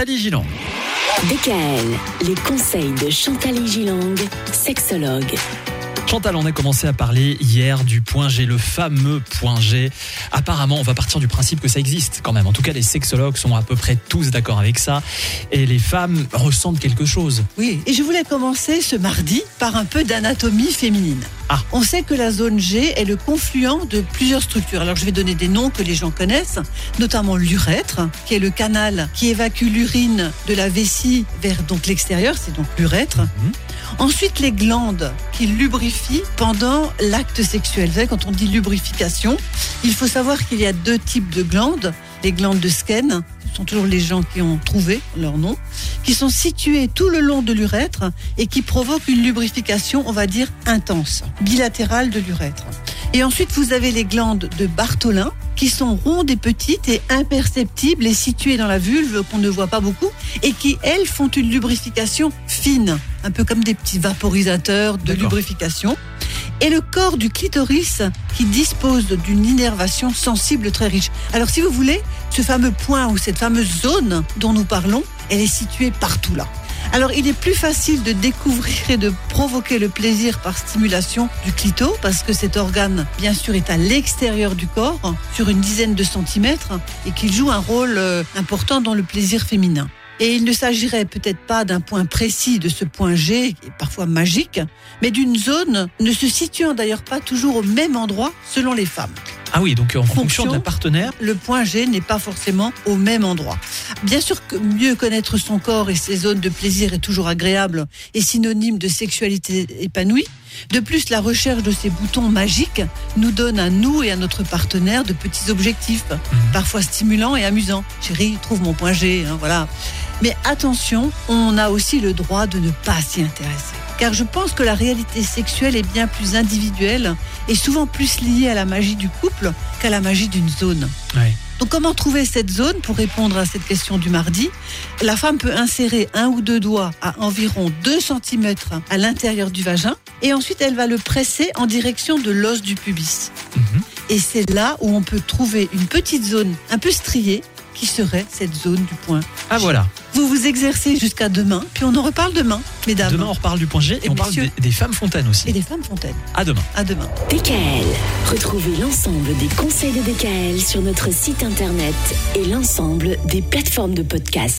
Chantal Gilang. DKL, les conseils de Chantal Gilang, sexologue. Chantal, on a commencé à parler hier du point G, le fameux point G. Apparemment, on va partir du principe que ça existe quand même. En tout cas, les sexologues sont à peu près tous d'accord avec ça. Et les femmes ressentent quelque chose. Oui, et je voulais commencer ce mardi par un peu d'anatomie féminine. Ah. On sait que la zone G est le confluent de plusieurs structures. Alors je vais donner des noms que les gens connaissent, notamment l'urètre, qui est le canal qui évacue l'urine de la vessie vers donc l'extérieur, c'est donc l'urètre. Mhm. Ensuite, les glandes qui lubrifient pendant l'acte sexuel. Vous savez, quand on dit lubrification, il faut savoir qu'il y a deux types de glandes. Les glandes de Skene, ce sont toujours les gens qui ont trouvé leur nom, qui sont situées tout le long de l'urètre et qui provoquent une lubrification, on va dire, intense, bilatérale de l'urètre. Et ensuite, vous avez les glandes de Bartholin, qui sont rondes et petites et imperceptibles et situées dans la vulve qu'on ne voit pas beaucoup et qui, elles, font une lubrification fine, un peu comme des petits vaporisateurs de lubrification. Et le corps du clitoris qui dispose d'une innervation sensible très riche. Alors si vous voulez, ce fameux point ou cette fameuse zone dont nous parlons, elle est située partout là. Alors il est plus facile de découvrir et de provoquer le plaisir par stimulation du clito parce que cet organe bien sûr est à l'extérieur du corps sur une dizaine de centimètres et qu'il joue un rôle euh, important dans le plaisir féminin. Et il ne s'agirait peut-être pas d'un point précis de ce point G, parfois magique, mais d'une zone ne se situant d'ailleurs pas toujours au même endroit selon les femmes. Ah oui, donc en fonction, Fonction. de la partenaire. Le point G n'est pas forcément au même endroit. Bien sûr que mieux connaître son corps et ses zones de plaisir est toujours agréable et synonyme de sexualité épanouie. De plus, la recherche de ces boutons magiques nous donne à nous et à notre partenaire de petits objectifs, parfois stimulants et amusants. Chérie, trouve mon point G, hein, voilà. Mais attention, on a aussi le droit de ne pas s'y intéresser. Car je pense que la réalité sexuelle est bien plus individuelle et souvent plus liée à la magie du couple qu'à la magie d'une zone. Ouais. Donc comment trouver cette zone pour répondre à cette question du mardi? La femme peut insérer un ou deux doigts à environ 2 cm à l'intérieur du vagin et ensuite elle va le presser en direction de l'os du pubis. Mhm. Et c'est là où on peut trouver une petite zone un peu striée qui serait cette zone du point. Ah voilà. Vous vous exercez jusqu'à demain, puis on en reparle demain, mesdames. Demain, on reparle du point G et, Et on parle des femmes fontaines aussi. Et des femmes fontaines. À demain. À demain. DKL, retrouvez l'ensemble des conseils de DKL sur notre site internet et l'ensemble des plateformes de podcast.